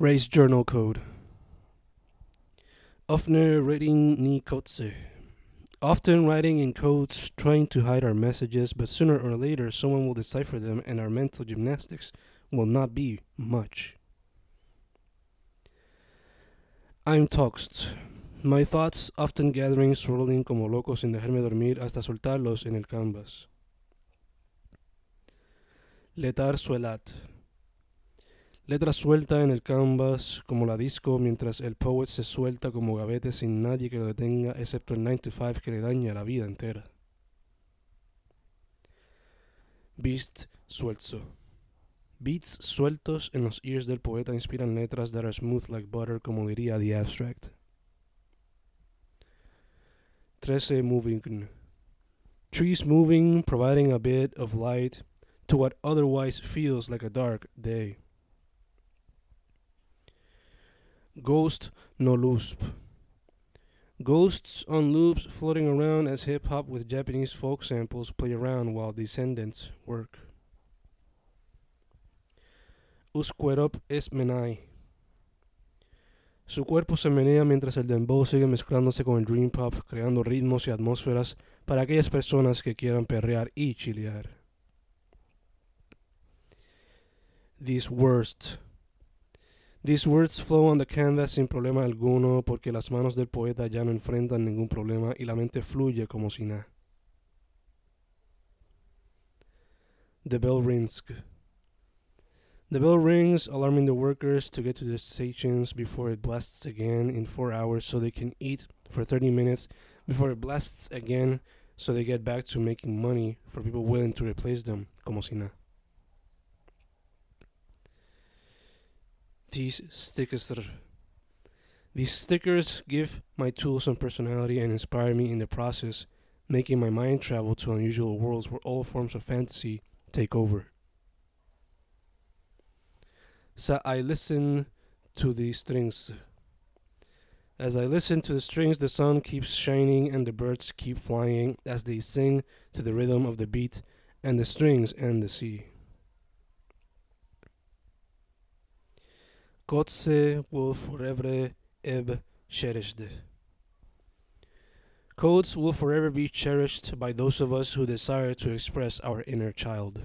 Race Journal Code. Often writing ni kotse. Often writing in codes trying to hide our messages, but sooner or later someone will decipher them and our mental gymnastics will not be much. I'm toxed. My thoughts often gathering, swirling como locos sin dejarme dormir hasta soltarlos en el canvas. Letar suelat. Letra suelta en el canvas como la disco mientras el poet se suelta como gavete sin nadie que lo detenga excepto el 9 to 5 que le daña la vida entera. Beast suelto. Beats sueltos en los ears del poeta inspiran letras that are smooth like butter como diría The Abstract. 13 moving. Trees moving, providing a bit of light to what otherwise feels like a dark day. Ghost no loop. Ghosts on loops floating around as hip hop with Japanese folk samples play around while descendants work. Usquerop es menai. Su cuerpo se menea mientras el dembow sigue mezclándose con el dream pop, creando ritmos y atmósferas para aquellas personas que quieran perrear y chilear. These worst These words flow on the canvas sin problema alguno porque las manos del poeta ya no enfrentan ningún problema y la mente fluye como si nada. The bell rings. The bell rings, alarming the workers to get to their stations before it blasts again in four hours so they can eat for 30 minutes before it blasts again so they get back to making money for people willing to replace them, como si nada. These stickers these stickers give my tool some personality and inspire me in the process, making my mind travel to unusual worlds where all forms of fantasy take over. So I listen to the strings. As I listen to the strings, the sun keeps shining and the birds keep flying as they sing to the rhythm of the beat and the strings and the sea. Kotze will forever eb cherished. Codes will forever be cherished by those of us who desire to express our inner child.